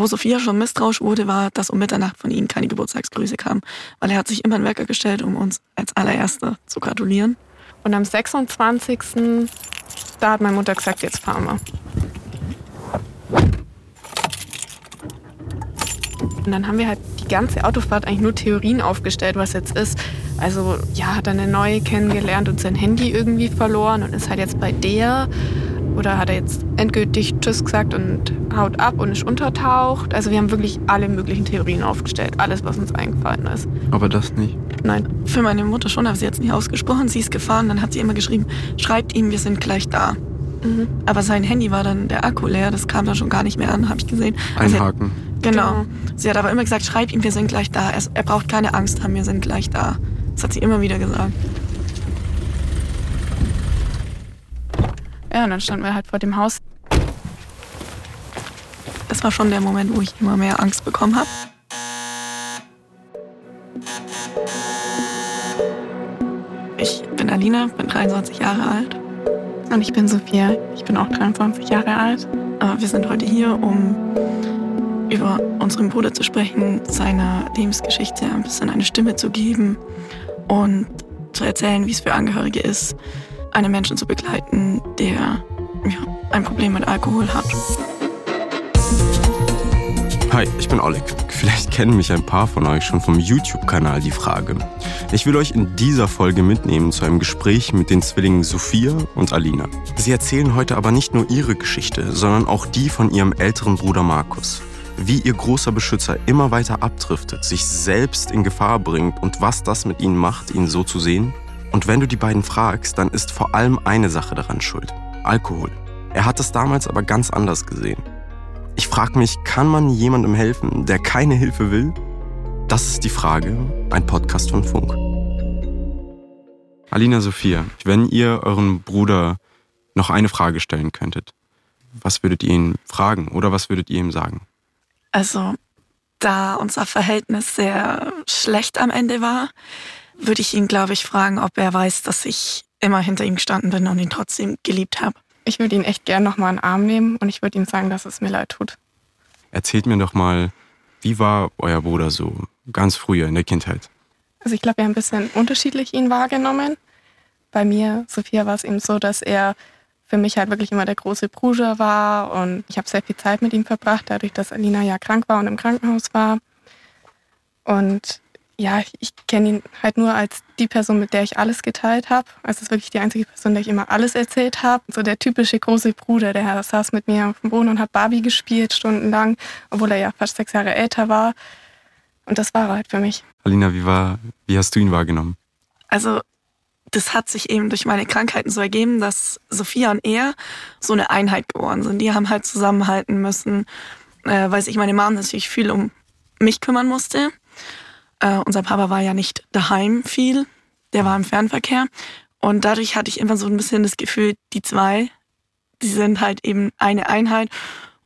wo Sophia schon misstrauisch wurde, war, dass um Mitternacht von ihnen keine Geburtstagsgrüße kamen. Weil er hat sich immer einen Wecker gestellt, um uns als allererster zu gratulieren. Und am 26. da hat meine Mutter gesagt, jetzt fahren wir. Und dann haben wir halt die ganze Autofahrt eigentlich nur Theorien aufgestellt, was jetzt ist. Also ja, hat eine neue kennengelernt und sein Handy irgendwie verloren und ist halt jetzt bei der. Oder hat er jetzt endgültig Tschüss gesagt und haut ab und ist untertaucht? Also wir haben wirklich alle möglichen Theorien aufgestellt. Alles, was uns eingefallen ist. Aber das nicht? Nein, für meine Mutter schon, aber sie hat es nicht ausgesprochen. Sie ist gefahren, dann hat sie immer geschrieben, schreibt ihm, wir sind gleich da. Mhm. Aber sein Handy war dann der Akku leer, das kam dann schon gar nicht mehr an, habe ich gesehen. Also Einhaken. genau. genau. Sie hat aber immer gesagt, schreib ihm, wir sind gleich da. Er, er braucht keine Angst haben, wir sind gleich da. Das hat sie immer wieder gesagt. Ja, und dann standen wir halt vor dem Haus. Das war schon der Moment, wo ich immer mehr Angst bekommen habe. Ich bin Alina, bin 23 Jahre alt. Und ich bin Sophia, ich bin auch 23 Jahre alt. Aber wir sind heute hier, um über unseren Bruder zu sprechen, seiner Lebensgeschichte ein bisschen eine Stimme zu geben und zu erzählen, wie es für Angehörige ist, einen Menschen zu begleiten, der ja, ein Problem mit Alkohol hat. Hi, ich bin Oleg. Vielleicht kennen mich ein paar von euch schon vom YouTube-Kanal Die Frage. Ich will euch in dieser Folge mitnehmen zu einem Gespräch mit den Zwillingen Sophia und Alina. Sie erzählen heute aber nicht nur ihre Geschichte, sondern auch die von ihrem älteren Bruder Markus wie ihr großer Beschützer immer weiter abdriftet, sich selbst in Gefahr bringt und was das mit ihnen macht, ihn so zu sehen? Und wenn du die beiden fragst, dann ist vor allem eine Sache daran schuld. Alkohol. Er hat es damals aber ganz anders gesehen. Ich frage mich, kann man jemandem helfen, der keine Hilfe will? Das ist die Frage, ein Podcast von Funk. Alina Sophia, wenn ihr euren Bruder noch eine Frage stellen könntet, was würdet ihr ihn fragen oder was würdet ihr ihm sagen? Also, da unser Verhältnis sehr schlecht am Ende war, würde ich ihn, glaube ich, fragen, ob er weiß, dass ich immer hinter ihm gestanden bin und ihn trotzdem geliebt habe. Ich würde ihn echt gern nochmal in den Arm nehmen und ich würde ihm sagen, dass es mir leid tut. Erzählt mir doch mal, wie war euer Bruder so ganz früher in der Kindheit? Also ich glaube, wir haben ein bisschen unterschiedlich ihn wahrgenommen. Bei mir, Sophia, war es eben so, dass er für mich halt wirklich immer der große Bruder war und ich habe sehr viel Zeit mit ihm verbracht, dadurch, dass Alina ja krank war und im Krankenhaus war. Und ja, ich kenne ihn halt nur als die Person, mit der ich alles geteilt habe. Also es ist wirklich die einzige Person, der ich immer alles erzählt habe. So der typische große Bruder, der saß mit mir auf dem Boden und hat Barbie gespielt stundenlang, obwohl er ja fast sechs Jahre älter war. Und das war er halt für mich. Alina, wie war, wie hast du ihn wahrgenommen? Also das hat sich eben durch meine Krankheiten so ergeben, dass Sophia und er so eine Einheit geworden sind. Die haben halt zusammenhalten müssen, äh, weil sich meine Mom natürlich viel um mich kümmern musste. Äh, unser Papa war ja nicht daheim viel, der war im Fernverkehr. Und dadurch hatte ich immer so ein bisschen das Gefühl, die zwei, die sind halt eben eine Einheit.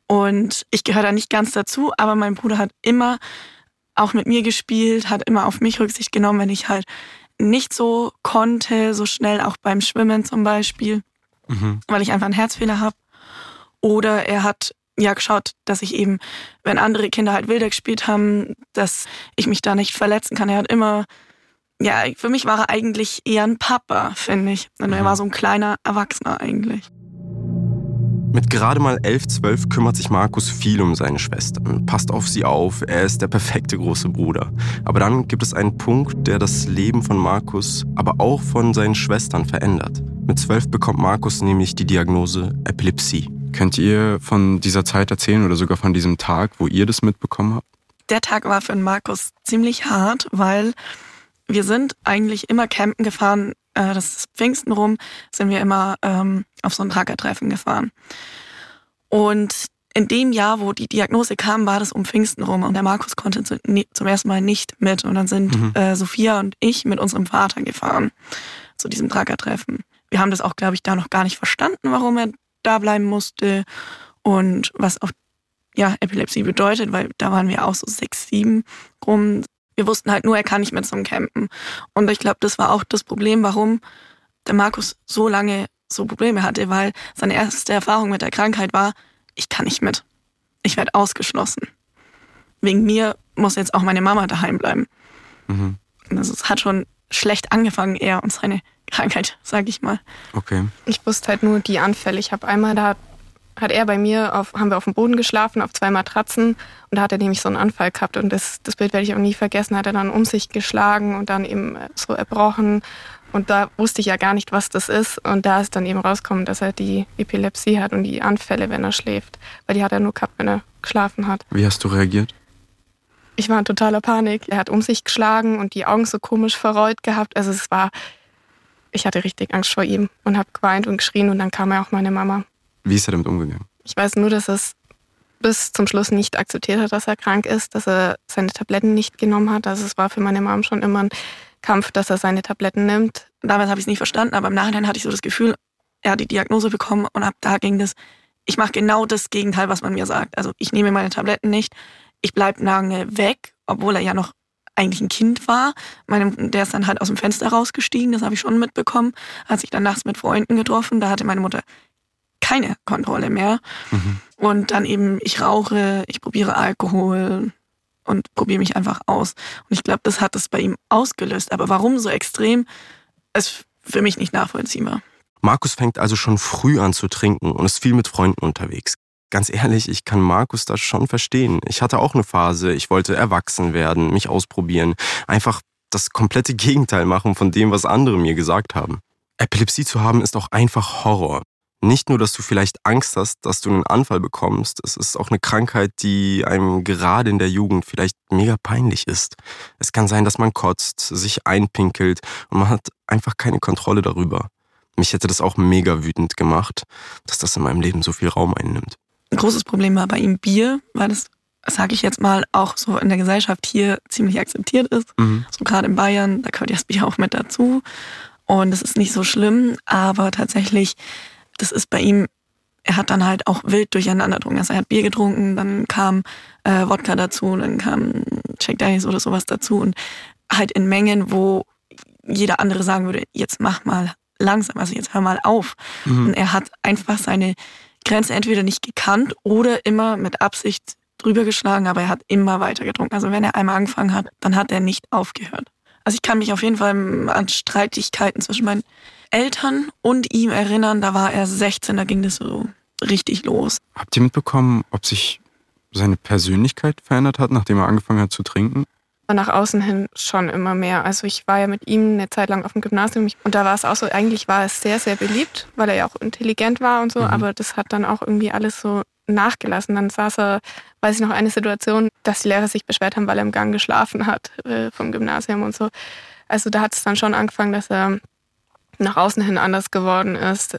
Und ich gehöre da nicht ganz dazu, aber mein Bruder hat immer auch mit mir gespielt, hat immer auf mich Rücksicht genommen, wenn ich halt nicht so konnte, so schnell auch beim Schwimmen zum Beispiel, mhm. weil ich einfach einen Herzfehler habe. Oder er hat ja geschaut, dass ich eben, wenn andere Kinder halt wilder gespielt haben, dass ich mich da nicht verletzen kann. Er hat immer, ja, für mich war er eigentlich eher ein Papa, finde ich. Und mhm. er war so ein kleiner Erwachsener eigentlich. Mit gerade mal 11, 12 kümmert sich Markus viel um seine Schwestern, passt auf sie auf, er ist der perfekte große Bruder. Aber dann gibt es einen Punkt, der das Leben von Markus, aber auch von seinen Schwestern verändert. Mit 12 bekommt Markus nämlich die Diagnose Epilepsie. Könnt ihr von dieser Zeit erzählen oder sogar von diesem Tag, wo ihr das mitbekommen habt? Der Tag war für Markus ziemlich hart, weil wir sind eigentlich immer campen gefahren äh, das ist Pfingsten rum, sind wir immer ähm, auf so ein Tragertreffen gefahren. Und in dem Jahr, wo die Diagnose kam, war das um Pfingsten rum und der Markus konnte zum ersten Mal nicht mit. Und dann sind mhm. äh, Sophia und ich mit unserem Vater gefahren zu diesem Tragertreffen. Wir haben das auch, glaube ich, da noch gar nicht verstanden, warum er da bleiben musste und was auch ja, Epilepsie bedeutet, weil da waren wir auch so sechs, sieben rum, wir wussten halt nur, er kann nicht mehr zum Campen. Und ich glaube, das war auch das Problem, warum der Markus so lange so Probleme hatte, weil seine erste Erfahrung mit der Krankheit war, ich kann nicht mit. Ich werde ausgeschlossen. wegen mir muss jetzt auch meine Mama daheim bleiben. Mhm. Also es hat schon schlecht angefangen, er und seine Krankheit, sage ich mal. Okay. Ich wusste halt nur die Anfälle. Ich habe einmal, da hat er bei mir, auf, haben wir auf dem Boden geschlafen, auf zwei Matratzen. Und da hat er nämlich so einen Anfall gehabt. Und das, das Bild werde ich auch nie vergessen. Hat er dann um sich geschlagen und dann eben so erbrochen. Und da wusste ich ja gar nicht, was das ist. Und da ist dann eben rausgekommen, dass er die Epilepsie hat und die Anfälle, wenn er schläft. Weil die hat er nur gehabt, wenn er geschlafen hat. Wie hast du reagiert? Ich war in totaler Panik. Er hat um sich geschlagen und die Augen so komisch verrollt gehabt. Also es war, ich hatte richtig Angst vor ihm und habe geweint und geschrien und dann kam ja auch meine Mama. Wie ist er damit umgegangen? Ich weiß nur, dass er es bis zum Schluss nicht akzeptiert hat, dass er krank ist, dass er seine Tabletten nicht genommen hat. Also es war für meine Mom schon immer ein Kampf, dass er seine Tabletten nimmt. Damals habe ich es nicht verstanden, aber im Nachhinein hatte ich so das Gefühl, er hat die Diagnose bekommen und ab da ging das, ich mache genau das Gegenteil, was man mir sagt. Also ich nehme meine Tabletten nicht, ich bleibe lange weg, obwohl er ja noch eigentlich ein Kind war. Meine, der ist dann halt aus dem Fenster rausgestiegen, das habe ich schon mitbekommen. Hat sich dann nachts mit Freunden getroffen, da hatte meine Mutter keine Kontrolle mehr. Mhm. Und dann eben, ich rauche, ich probiere Alkohol und probiere mich einfach aus. Und ich glaube, das hat es bei ihm ausgelöst. Aber warum so extrem, ist für mich nicht nachvollziehbar. Markus fängt also schon früh an zu trinken und ist viel mit Freunden unterwegs ganz ehrlich, ich kann Markus das schon verstehen. Ich hatte auch eine Phase, ich wollte erwachsen werden, mich ausprobieren, einfach das komplette Gegenteil machen von dem, was andere mir gesagt haben. Epilepsie zu haben ist auch einfach Horror. Nicht nur, dass du vielleicht Angst hast, dass du einen Anfall bekommst, es ist auch eine Krankheit, die einem gerade in der Jugend vielleicht mega peinlich ist. Es kann sein, dass man kotzt, sich einpinkelt und man hat einfach keine Kontrolle darüber. Mich hätte das auch mega wütend gemacht, dass das in meinem Leben so viel Raum einnimmt. Ein großes Problem war bei ihm Bier, weil das, sage ich jetzt mal, auch so in der Gesellschaft hier ziemlich akzeptiert ist. Mhm. So gerade in Bayern, da gehört ja das Bier auch mit dazu. Und das ist nicht so schlimm, aber tatsächlich, das ist bei ihm, er hat dann halt auch wild durcheinander getrunken. Also er hat Bier getrunken, dann kam äh, Wodka dazu, dann kam Jack Daniels oder sowas dazu und halt in Mengen, wo jeder andere sagen würde, jetzt mach mal langsam, also jetzt hör mal auf. Mhm. Und er hat einfach seine Grenze entweder nicht gekannt oder immer mit Absicht drüber geschlagen, aber er hat immer weiter getrunken. Also wenn er einmal angefangen hat, dann hat er nicht aufgehört. Also ich kann mich auf jeden Fall an Streitigkeiten zwischen meinen Eltern und ihm erinnern. Da war er 16, da ging das so richtig los. Habt ihr mitbekommen, ob sich seine Persönlichkeit verändert hat, nachdem er angefangen hat zu trinken? Nach außen hin schon immer mehr. Also ich war ja mit ihm eine Zeit lang auf dem Gymnasium und da war es auch so, eigentlich war es sehr, sehr beliebt, weil er ja auch intelligent war und so, mhm. aber das hat dann auch irgendwie alles so nachgelassen. Dann saß er, weiß ich noch, eine Situation, dass die Lehrer sich beschwert haben, weil er im Gang geschlafen hat äh, vom Gymnasium und so. Also da hat es dann schon angefangen, dass er nach außen hin anders geworden ist,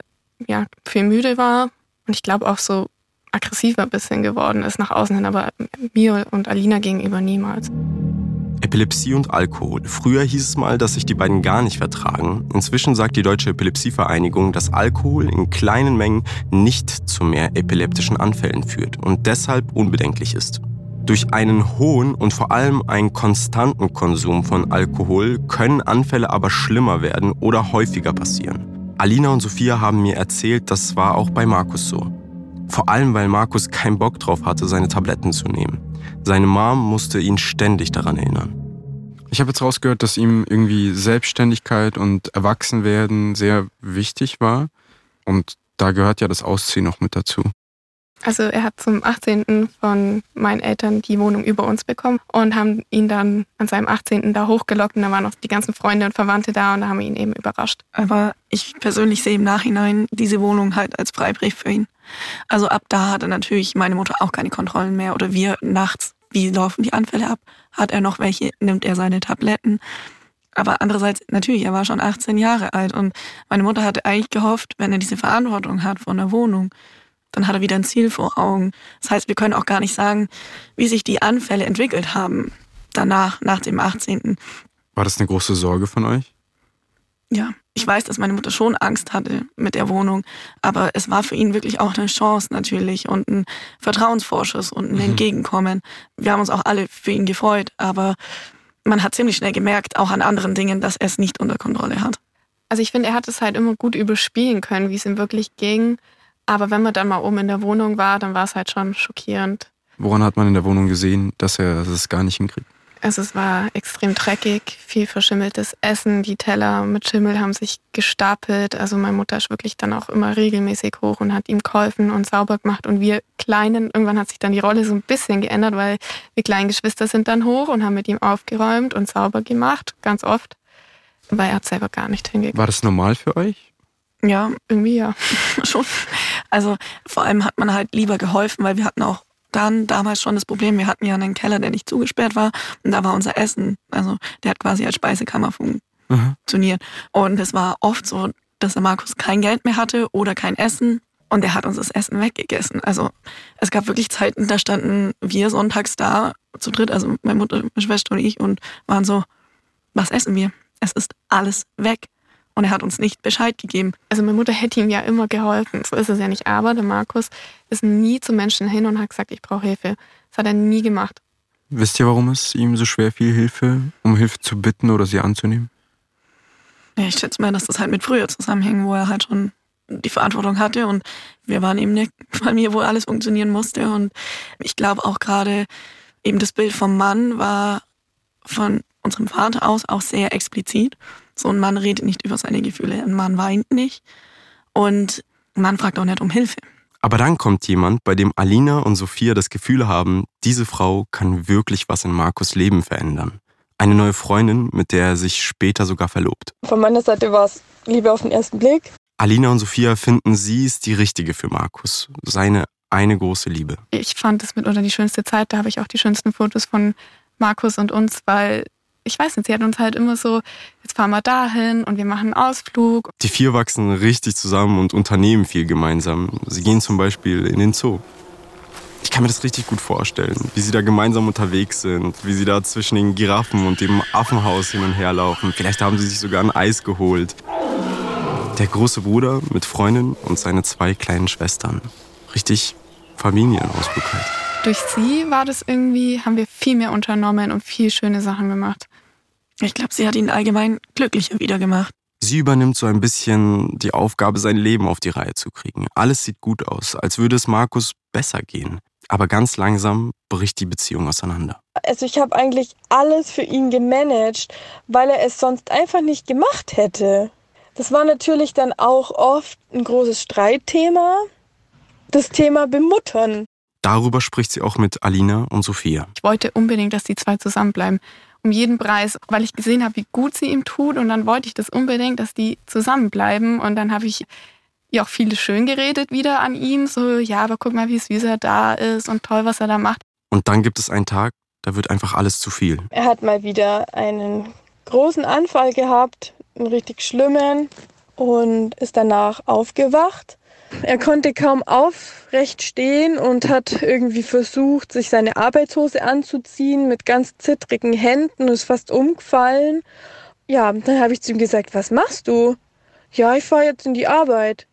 ja, viel müde war und ich glaube auch so aggressiver ein bisschen geworden ist nach außen hin, aber mir und Alina gegenüber niemals. Epilepsie und Alkohol. Früher hieß es mal, dass sich die beiden gar nicht vertragen. Inzwischen sagt die Deutsche Epilepsievereinigung, dass Alkohol in kleinen Mengen nicht zu mehr epileptischen Anfällen führt und deshalb unbedenklich ist. Durch einen hohen und vor allem einen konstanten Konsum von Alkohol können Anfälle aber schlimmer werden oder häufiger passieren. Alina und Sophia haben mir erzählt, das war auch bei Markus so. Vor allem, weil Markus keinen Bock drauf hatte, seine Tabletten zu nehmen. Seine Mom musste ihn ständig daran erinnern. Ich habe jetzt rausgehört, dass ihm irgendwie Selbstständigkeit und Erwachsenwerden sehr wichtig war. Und da gehört ja das Ausziehen noch mit dazu. Also er hat zum 18. von meinen Eltern die Wohnung über uns bekommen und haben ihn dann an seinem 18. da hochgelockt und da waren noch die ganzen Freunde und Verwandte da und da haben wir ihn eben überrascht. Aber ich persönlich sehe im Nachhinein diese Wohnung halt als Freibrief für ihn. Also ab da hatte natürlich meine Mutter auch keine Kontrollen mehr oder wir nachts, wie laufen die Anfälle ab? Hat er noch welche? Nimmt er seine Tabletten? Aber andererseits, natürlich, er war schon 18 Jahre alt und meine Mutter hatte eigentlich gehofft, wenn er diese Verantwortung hat von der Wohnung, dann hat er wieder ein Ziel vor Augen. Das heißt, wir können auch gar nicht sagen, wie sich die Anfälle entwickelt haben danach, nach dem 18. War das eine große Sorge von euch? Ja, ich weiß, dass meine Mutter schon Angst hatte mit der Wohnung, aber es war für ihn wirklich auch eine Chance natürlich und ein Vertrauensvorschuss und ein mhm. Entgegenkommen. Wir haben uns auch alle für ihn gefreut, aber man hat ziemlich schnell gemerkt, auch an anderen Dingen, dass er es nicht unter Kontrolle hat. Also ich finde, er hat es halt immer gut überspielen können, wie es ihm wirklich ging. Aber wenn man dann mal oben in der Wohnung war, dann war es halt schon schockierend. Woran hat man in der Wohnung gesehen, dass er es gar nicht hinkriegt? Also es war extrem dreckig, viel verschimmeltes Essen, die Teller mit Schimmel haben sich gestapelt. Also meine Mutter ist wirklich dann auch immer regelmäßig hoch und hat ihm geholfen und sauber gemacht. Und wir Kleinen, irgendwann hat sich dann die Rolle so ein bisschen geändert, weil wir kleinen Geschwister sind dann hoch und haben mit ihm aufgeräumt und sauber gemacht, ganz oft. Weil er hat selber gar nicht hingekriegt. War das normal für euch? Ja, Irgendwie ja. schon. Also vor allem hat man halt lieber geholfen, weil wir hatten auch dann damals schon das Problem, wir hatten ja einen Keller, der nicht zugesperrt war und da war unser Essen, also der hat quasi als Speisekammer funktioniert. Und es war oft so, dass der Markus kein Geld mehr hatte oder kein Essen und er hat uns das Essen weggegessen. Also es gab wirklich Zeiten, da standen wir sonntags da zu dritt, also meine Mutter, meine Schwester und ich und waren so, was essen wir? Es ist alles weg. Und er hat uns nicht Bescheid gegeben. Also meine Mutter hätte ihm ja immer geholfen. So ist es ja nicht. Aber der Markus ist nie zu Menschen hin und hat gesagt, ich brauche Hilfe. Das hat er nie gemacht. Wisst ihr, warum es ihm so schwer fiel, Hilfe, um Hilfe zu bitten oder sie anzunehmen? Ja, ich schätze mal, dass das halt mit früher zusammenhängt, wo er halt schon die Verantwortung hatte und wir waren eben eine Familie, wo alles funktionieren musste und ich glaube auch gerade eben das Bild vom Mann war von unserem Vater aus auch sehr explizit. So ein Mann redet nicht über seine Gefühle, ein Mann weint nicht und ein Mann fragt auch nicht um Hilfe. Aber dann kommt jemand, bei dem Alina und Sophia das Gefühl haben, diese Frau kann wirklich was in Markus Leben verändern. Eine neue Freundin, mit der er sich später sogar verlobt. Von meiner Seite war es Liebe auf den ersten Blick. Alina und Sophia finden, sie ist die richtige für Markus. Seine eine große Liebe. Ich fand es mitunter die schönste Zeit. Da habe ich auch die schönsten Fotos von Markus und uns, weil ich weiß nicht, sie hat uns halt immer so, jetzt fahren wir dahin und wir machen einen Ausflug. Die vier wachsen richtig zusammen und unternehmen viel gemeinsam. Sie gehen zum Beispiel in den Zoo. Ich kann mir das richtig gut vorstellen, wie sie da gemeinsam unterwegs sind, wie sie da zwischen den Giraffen und dem Affenhaus hin und her laufen. Vielleicht haben sie sich sogar ein Eis geholt. Der große Bruder mit Freundin und seine zwei kleinen Schwestern. Richtig Familienausflug halt. Durch sie war das irgendwie, haben wir viel mehr unternommen und viel schöne Sachen gemacht. Ich glaube, sie hat ihn allgemein glücklicher wieder gemacht. Sie übernimmt so ein bisschen die Aufgabe, sein Leben auf die Reihe zu kriegen. Alles sieht gut aus, als würde es Markus besser gehen. Aber ganz langsam bricht die Beziehung auseinander. Also ich habe eigentlich alles für ihn gemanagt, weil er es sonst einfach nicht gemacht hätte. Das war natürlich dann auch oft ein großes Streitthema. Das Thema Bemuttern. Darüber spricht sie auch mit Alina und Sophia. Ich wollte unbedingt, dass die zwei zusammenbleiben. Um jeden Preis, weil ich gesehen habe, wie gut sie ihm tut. Und dann wollte ich das unbedingt, dass die zusammenbleiben. Und dann habe ich ja auch vieles schön geredet wieder an ihm. So, ja, aber guck mal, wie süß er da ist und toll, was er da macht. Und dann gibt es einen Tag, da wird einfach alles zu viel. Er hat mal wieder einen großen Anfall gehabt, einen richtig schlimmen, und ist danach aufgewacht. Er konnte kaum aufrecht stehen und hat irgendwie versucht, sich seine Arbeitshose anzuziehen mit ganz zittrigen Händen und ist fast umgefallen. Ja, dann habe ich zu ihm gesagt, was machst du? Ja, ich fahre jetzt in die Arbeit.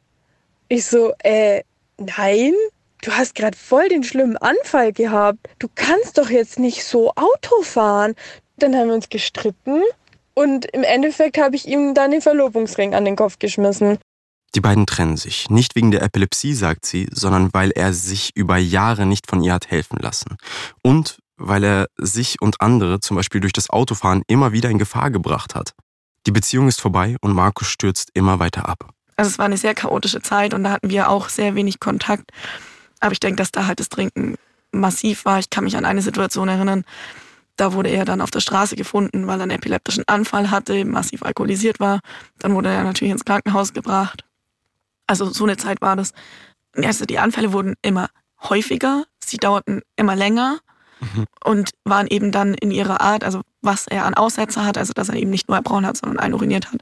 Ich so, äh, nein, du hast gerade voll den schlimmen Anfall gehabt. Du kannst doch jetzt nicht so Auto fahren. Dann haben wir uns gestritten und im Endeffekt habe ich ihm dann den Verlobungsring an den Kopf geschmissen. Die beiden trennen sich. Nicht wegen der Epilepsie, sagt sie, sondern weil er sich über Jahre nicht von ihr hat helfen lassen. Und weil er sich und andere, zum Beispiel durch das Autofahren, immer wieder in Gefahr gebracht hat. Die Beziehung ist vorbei und Markus stürzt immer weiter ab. Also es war eine sehr chaotische Zeit und da hatten wir auch sehr wenig Kontakt. Aber ich denke, dass da halt das Trinken massiv war. Ich kann mich an eine Situation erinnern, da wurde er dann auf der Straße gefunden, weil er einen epileptischen Anfall hatte, massiv alkoholisiert war. Dann wurde er natürlich ins Krankenhaus gebracht. Also so eine Zeit war das. Also die Anfälle wurden immer häufiger, sie dauerten immer länger mhm. und waren eben dann in ihrer Art, also was er an Aussetzer hat, also dass er eben nicht nur erbrauen hat, sondern einuriniert hat,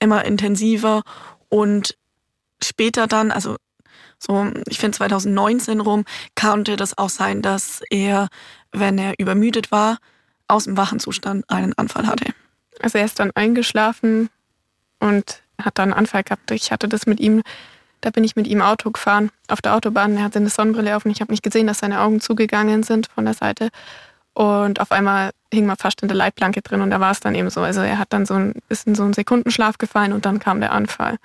immer intensiver und später dann, also so, ich finde 2019 rum, konnte das auch sein, dass er, wenn er übermüdet war, aus dem Wachenzustand einen Anfall hatte. Also er ist dann eingeschlafen und hat dann einen Anfall gehabt. Ich hatte das mit ihm, da bin ich mit ihm Auto gefahren auf der Autobahn. Er hatte eine Sonnenbrille auf und ich habe nicht gesehen, dass seine Augen zugegangen sind von der Seite. Und auf einmal hing man fast in der Leitplanke drin und da war es dann eben so. Also er hat dann so ein bisschen so einen Sekundenschlaf gefallen und dann kam der Anfall.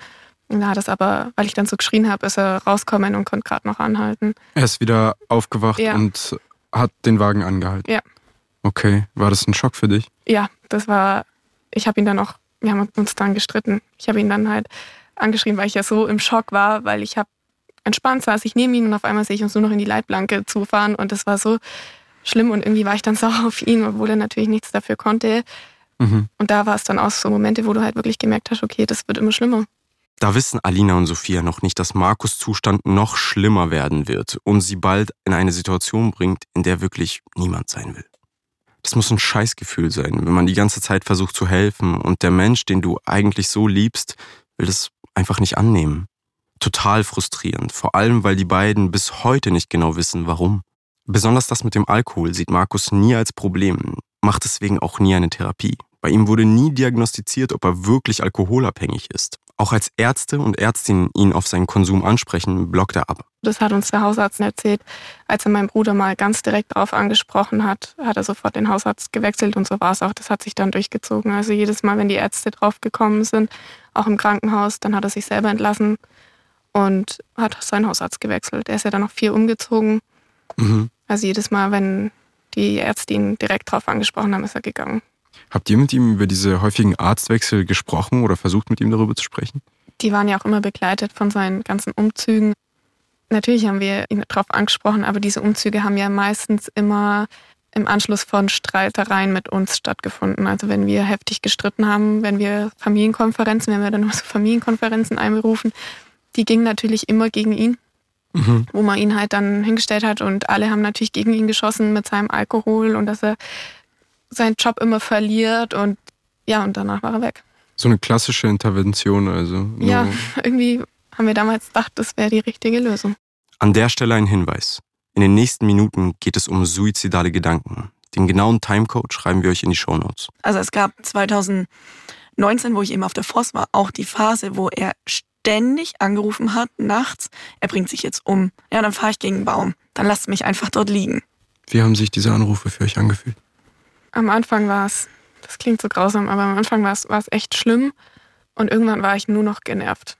Und da hat es aber, weil ich dann so geschrien habe, ist er rauskommen und konnte gerade noch anhalten. Er ist wieder aufgewacht ja. und hat den Wagen angehalten? Ja. Okay, war das ein Schock für dich? Ja, das war, ich habe ihn dann auch, wir haben uns dann gestritten. Ich habe ihn dann halt angeschrieben, weil ich ja so im Schock war, weil ich habe entspannt saß ich neben ihn und auf einmal sehe ich uns nur noch in die Leitplanke zufahren und das war so schlimm und irgendwie war ich dann sauer auf ihn, obwohl er natürlich nichts dafür konnte. Mhm. Und da war es dann auch so Momente, wo du halt wirklich gemerkt hast, okay, das wird immer schlimmer. Da wissen Alina und Sophia noch nicht, dass Markus Zustand noch schlimmer werden wird und sie bald in eine Situation bringt, in der wirklich niemand sein will. Das muss ein Scheißgefühl sein, wenn man die ganze Zeit versucht zu helfen und der Mensch, den du eigentlich so liebst, will das einfach nicht annehmen. Total frustrierend, vor allem weil die beiden bis heute nicht genau wissen, warum. Besonders das mit dem Alkohol sieht Markus nie als Problem, macht deswegen auch nie eine Therapie. Bei ihm wurde nie diagnostiziert, ob er wirklich alkoholabhängig ist. Auch als Ärzte und Ärztinnen ihn auf seinen Konsum ansprechen, blockt er ab. Das hat uns der Hausarzt erzählt. Als er meinen Bruder mal ganz direkt darauf angesprochen hat, hat er sofort den Hausarzt gewechselt und so war es auch. Das hat sich dann durchgezogen. Also jedes Mal, wenn die Ärzte drauf gekommen sind, auch im Krankenhaus, dann hat er sich selber entlassen und hat seinen Hausarzt gewechselt. Er ist ja dann noch vier umgezogen. Mhm. Also jedes Mal, wenn die Ärzte ihn direkt darauf angesprochen haben, ist er gegangen. Habt ihr mit ihm über diese häufigen Arztwechsel gesprochen oder versucht mit ihm darüber zu sprechen? Die waren ja auch immer begleitet von seinen ganzen Umzügen. Natürlich haben wir ihn darauf angesprochen, aber diese Umzüge haben ja meistens immer im Anschluss von Streitereien mit uns stattgefunden. Also wenn wir heftig gestritten haben, wenn wir Familienkonferenzen, wir haben ja dann immer so Familienkonferenzen einberufen, die gingen natürlich immer gegen ihn mhm. wo man ihn halt dann hingestellt hat und alle haben natürlich gegen ihn geschossen mit seinem Alkohol und dass er seinen Job immer verliert und ja, und danach war er weg. So eine klassische Intervention also. Ja, irgendwie haben wir damals gedacht, das wäre die richtige Lösung. An der Stelle ein Hinweis. In den nächsten Minuten geht es um suizidale Gedanken. Den genauen Timecode schreiben wir euch in die Shownotes. Also es gab 2019, wo ich eben auf der Forst war, auch die Phase, wo er ständig angerufen hat, nachts, er bringt sich jetzt um. Ja, dann fahre ich gegen einen Baum. Dann lasst mich einfach dort liegen. Wie haben sich diese Anrufe für euch angefühlt? Am Anfang war es, das klingt so grausam, aber am Anfang war es, echt schlimm. Und irgendwann war ich nur noch genervt.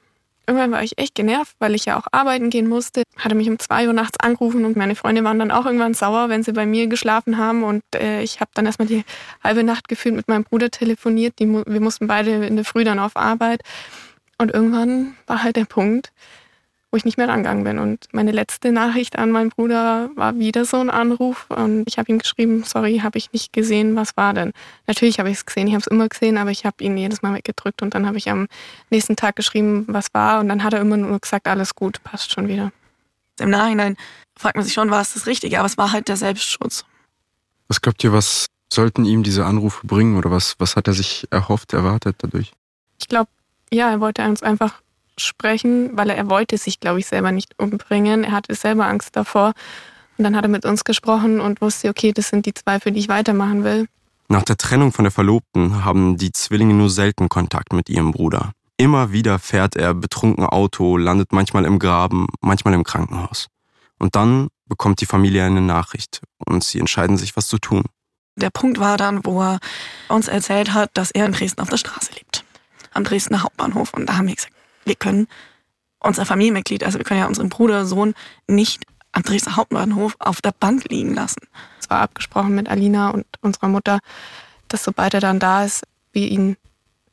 Irgendwann war ich echt genervt, weil ich ja auch arbeiten gehen musste. Hatte mich um zwei Uhr nachts angerufen und meine Freunde waren dann auch irgendwann sauer, wenn sie bei mir geschlafen haben. Und äh, ich habe dann erstmal die halbe Nacht gefühlt mit meinem Bruder telefoniert. Die, wir mussten beide in der Früh dann auf Arbeit. Und irgendwann war halt der Punkt, wo ich nicht mehr rangegangen bin. Und meine letzte Nachricht an meinen Bruder war wieder so ein Anruf. Und ich habe ihm geschrieben, sorry, habe ich nicht gesehen, was war denn? Natürlich habe ich es gesehen, ich habe es immer gesehen, aber ich habe ihn jedes Mal weggedrückt. Und dann habe ich am nächsten Tag geschrieben, was war. Und dann hat er immer nur gesagt, alles gut, passt schon wieder. Im Nachhinein fragt man sich schon, war es das Richtige, aber es war halt der Selbstschutz. Was glaubt ihr, was sollten ihm diese Anrufe bringen oder was, was hat er sich erhofft, erwartet dadurch? Ich glaube, ja, er wollte uns einfach sprechen, weil er, er wollte sich, glaube ich, selber nicht umbringen. Er hatte selber Angst davor. Und dann hat er mit uns gesprochen und wusste, okay, das sind die zwei, für die ich weitermachen will. Nach der Trennung von der Verlobten haben die Zwillinge nur selten Kontakt mit ihrem Bruder. Immer wieder fährt er betrunken Auto, landet manchmal im Graben, manchmal im Krankenhaus. Und dann bekommt die Familie eine Nachricht und sie entscheiden sich, was zu tun. Der Punkt war dann, wo er uns erzählt hat, dass er in Dresden auf der Straße lebt am Dresdner Hauptbahnhof. Und da haben wir gesagt, wir können unser Familienmitglied, also wir können ja unseren Bruder, Sohn nicht am Dresdner Hauptbahnhof auf der Bank liegen lassen. Es war abgesprochen mit Alina und unserer Mutter, dass sobald er dann da ist, wir ihn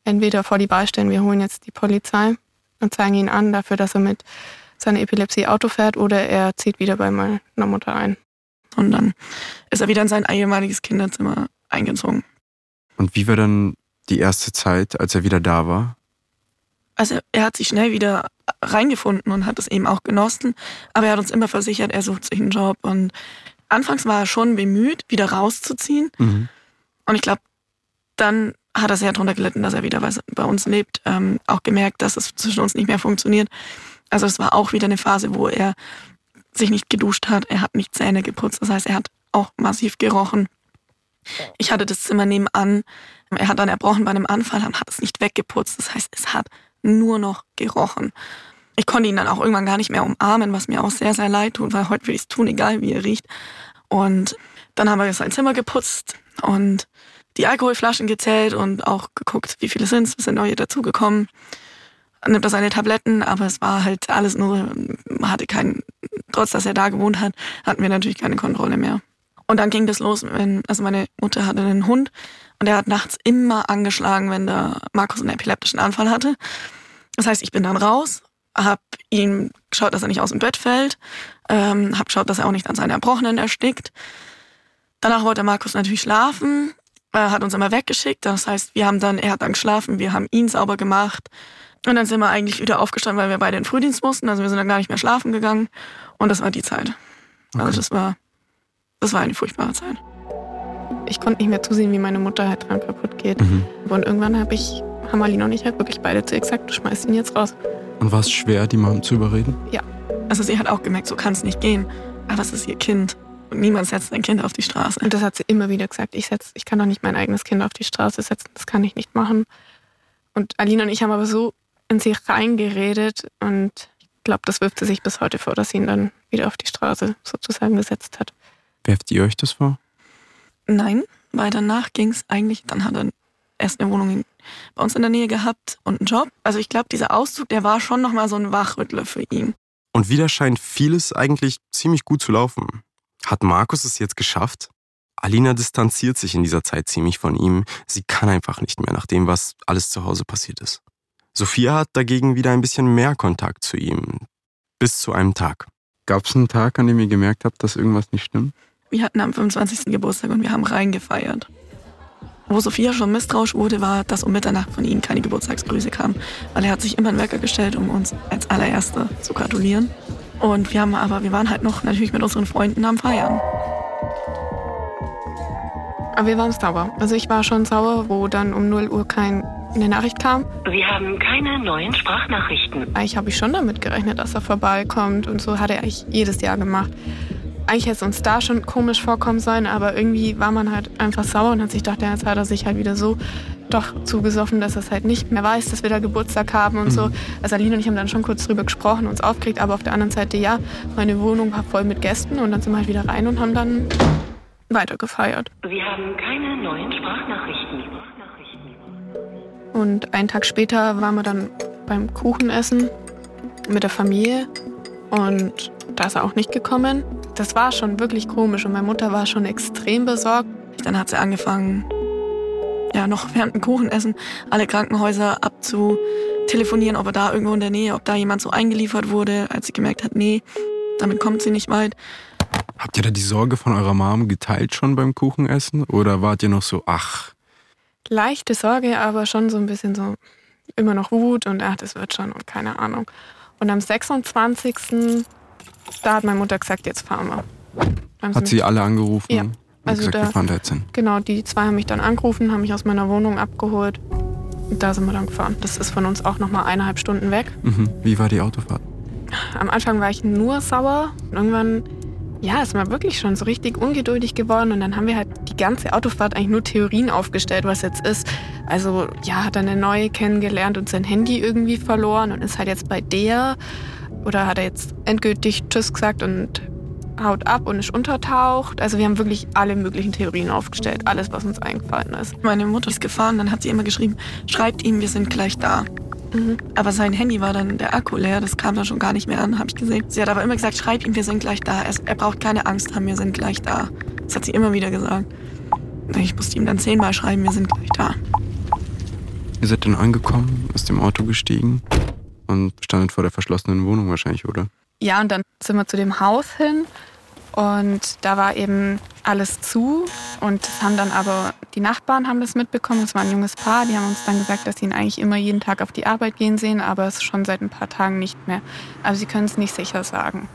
entweder vor die Wahl stellen, wir holen jetzt die Polizei und zeigen ihn an dafür, dass er mit seiner Epilepsie Auto fährt oder er zieht wieder bei meiner Mutter ein. Und dann ist er wieder in sein ehemaliges Kinderzimmer eingezogen. Und wie war dann die erste Zeit, als er wieder da war? Also er hat sich schnell wieder reingefunden und hat es eben auch genossen. Aber er hat uns immer versichert, er sucht sich einen Job. Und anfangs war er schon bemüht, wieder rauszuziehen. Mhm. Und ich glaube, dann hat er sehr darunter gelitten, dass er wieder bei uns lebt. Ähm, auch gemerkt, dass es zwischen uns nicht mehr funktioniert. Also es war auch wieder eine Phase, wo er sich nicht geduscht hat. Er hat nicht Zähne geputzt. Das heißt, er hat auch massiv gerochen. Ich hatte das Zimmer nebenan. Er hat dann erbrochen bei einem Anfall und hat es nicht weggeputzt. Das heißt, es hat nur noch gerochen. Ich konnte ihn dann auch irgendwann gar nicht mehr umarmen, was mir auch sehr, sehr leid tut, weil heute will ich es tun, egal wie er riecht. Und dann haben wir sein Zimmer geputzt und die Alkoholflaschen gezählt und auch geguckt, wie viele sind es, sind neue dazugekommen. Nimmt er seine Tabletten, aber es war halt alles nur, hatte keinen, trotz dass er da gewohnt hat, hatten wir natürlich keine Kontrolle mehr. Und dann ging das los, wenn, also meine Mutter hatte einen Hund und der hat nachts immer angeschlagen, wenn der Markus einen epileptischen Anfall hatte. Das heißt, ich bin dann raus, habe ihm geschaut, dass er nicht aus dem Bett fällt, ähm, habe geschaut, dass er auch nicht an seinen Erbrochenen erstickt. Danach wollte Markus natürlich schlafen, er hat uns immer weggeschickt. Das heißt, wir haben dann, er hat dann geschlafen, wir haben ihn sauber gemacht. Und dann sind wir eigentlich wieder aufgestanden, weil wir beide in den Frühdienst mussten. Also wir sind dann gar nicht mehr schlafen gegangen. Und das war die Zeit. Also okay. Also das war, das war eine furchtbare Zeit. Ich konnte nicht mehr zusehen, wie meine Mutter halt dran kaputt geht. Mhm. Und irgendwann habe ich, haben Alina und ich halt wirklich beide zu gesagt, du schmeißt ihn jetzt raus. Und war es schwer, die Mom zu überreden? Ja. Also sie hat auch gemerkt, so kann es nicht gehen. Aber es ist ihr Kind. Und niemand setzt ein Kind auf die Straße. Und das hat sie immer wieder gesagt. Ich, setz, ich kann doch nicht mein eigenes Kind auf die Straße setzen. Das kann ich nicht machen. Und Alina und ich haben aber so in sie reingeredet. Und ich glaube, das wirft sie sich bis heute vor, dass sie ihn dann wieder auf die Straße sozusagen gesetzt hat. Werft ihr euch das vor? Nein, weil danach ging es eigentlich, dann hat er erst eine Wohnung bei uns in der Nähe gehabt und einen Job. Also ich glaube, dieser Auszug, der war schon nochmal so ein Wachrüttler für ihn. Und wieder scheint vieles eigentlich ziemlich gut zu laufen. Hat Markus es jetzt geschafft? Alina distanziert sich in dieser Zeit ziemlich von ihm. Sie kann einfach nicht mehr nach dem, was alles zu Hause passiert ist. Sophia hat dagegen wieder ein bisschen mehr Kontakt zu ihm. Bis zu einem Tag. Gab es einen Tag, an dem ihr gemerkt habt, dass irgendwas nicht stimmt? Wir hatten am 25. Geburtstag und wir haben reingefeiert. Wo Sophia schon misstrauisch wurde, war, dass um Mitternacht von ihm keine Geburtstagsgrüße kam. Weil er hat sich immer einen Wecker gestellt, um uns als allererste zu gratulieren. Und wir haben aber, wir waren halt noch natürlich mit unseren Freunden am Feiern. Aber wir waren sauer. Also ich war schon sauer, wo dann um 0 Uhr keine Nachricht kam. Sie haben keine neuen Sprachnachrichten. Eigentlich habe ich schon damit gerechnet, dass er vorbeikommt. Und so hat er eigentlich jedes Jahr gemacht. Eigentlich hätte es uns da schon komisch vorkommen sollen, aber irgendwie war man halt einfach sauer und hat sich gedacht, jetzt hat er sich halt wieder so doch zugesoffen, dass er es halt nicht mehr weiß, dass wir da Geburtstag haben und mhm. so. Also Aline und ich haben dann schon kurz drüber gesprochen, uns aufgeregt, aber auf der anderen Seite, ja, meine Wohnung war voll mit Gästen und dann sind wir halt wieder rein und haben dann weiter gefeiert. Sie haben keine neuen Sprachnachrichten. Und einen Tag später waren wir dann beim Kuchenessen mit der Familie und da ist er auch nicht gekommen. Das war schon wirklich komisch und meine Mutter war schon extrem besorgt. Dann hat sie angefangen, ja, noch während dem Kuchenessen alle Krankenhäuser abzutelefonieren, ob er da irgendwo in der Nähe, ob da jemand so eingeliefert wurde, als sie gemerkt hat, nee, damit kommt sie nicht weit. Habt ihr da die Sorge von eurer Mom geteilt schon beim Kuchenessen oder wart ihr noch so, ach? Leichte Sorge, aber schon so ein bisschen so immer noch Wut und ach, das wird schon und keine Ahnung. Und am 26. da hat meine Mutter gesagt, jetzt fahren wir. Hat sie alle angerufen? Ja. Also gesagt, da, wir fahren da jetzt hin. Genau, die zwei haben mich dann angerufen, haben mich aus meiner Wohnung abgeholt. Und da sind wir dann gefahren. Das ist von uns auch nochmal eineinhalb Stunden weg. Mhm. Wie war die Autofahrt? Am Anfang war ich nur sauer. Irgendwann, ja, ist man wirklich schon so richtig ungeduldig geworden. Und dann haben wir halt die ganze Autofahrt eigentlich nur Theorien aufgestellt, was jetzt ist. Also, ja, hat er eine neue kennengelernt und sein Handy irgendwie verloren und ist halt jetzt bei der. Oder hat er jetzt endgültig Tschüss gesagt und haut ab und ist untertaucht. Also wir haben wirklich alle möglichen Theorien aufgestellt, alles, was uns eingefallen ist. Meine Mutter ist gefahren, dann hat sie immer geschrieben, schreibt ihm, wir sind gleich da. Mhm. Aber sein Handy war dann der Akku leer, das kam dann schon gar nicht mehr an, habe ich gesehen. Sie hat aber immer gesagt, schreib ihm, wir sind gleich da. Er, er braucht keine Angst haben, wir sind gleich da. Das hat sie immer wieder gesagt. Ich musste ihm dann zehnmal schreiben, wir sind gleich da. Ihr seid dann angekommen, aus dem Auto gestiegen und standet vor der verschlossenen Wohnung wahrscheinlich, oder? Ja, und dann sind wir zu dem Haus hin und da war eben alles zu und das haben dann aber die Nachbarn haben das mitbekommen. Es war ein junges Paar, die haben uns dann gesagt, dass sie ihn eigentlich immer jeden Tag auf die Arbeit gehen sehen, aber es schon seit ein paar Tagen nicht mehr. Also sie können es nicht sicher sagen.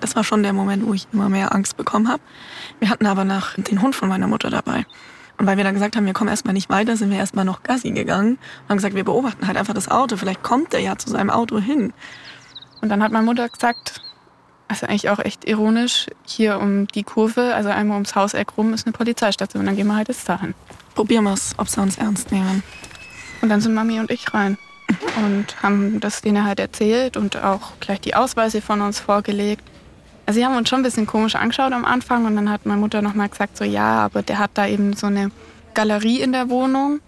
Das war schon der Moment, wo ich immer mehr Angst bekommen habe. Wir hatten aber nach den Hund von meiner Mutter dabei. Und weil wir dann gesagt haben, wir kommen erstmal nicht weiter, sind wir erstmal noch Gassi gegangen und haben gesagt, wir beobachten halt einfach das Auto. Vielleicht kommt er ja zu seinem Auto hin. Und dann hat meine Mutter gesagt, also eigentlich auch echt ironisch, hier um die Kurve, also einmal ums Hauseck rum, ist eine Polizeistation. Dann gehen wir halt jetzt dahin. Probieren wir es, ob sie uns ernst nehmen. Und dann sind Mami und ich rein und haben das denen halt erzählt und auch gleich die Ausweise von uns vorgelegt. Also sie haben uns schon ein bisschen komisch angeschaut am Anfang und dann hat meine Mutter nochmal gesagt, so ja, aber der hat da eben so eine Galerie in der Wohnung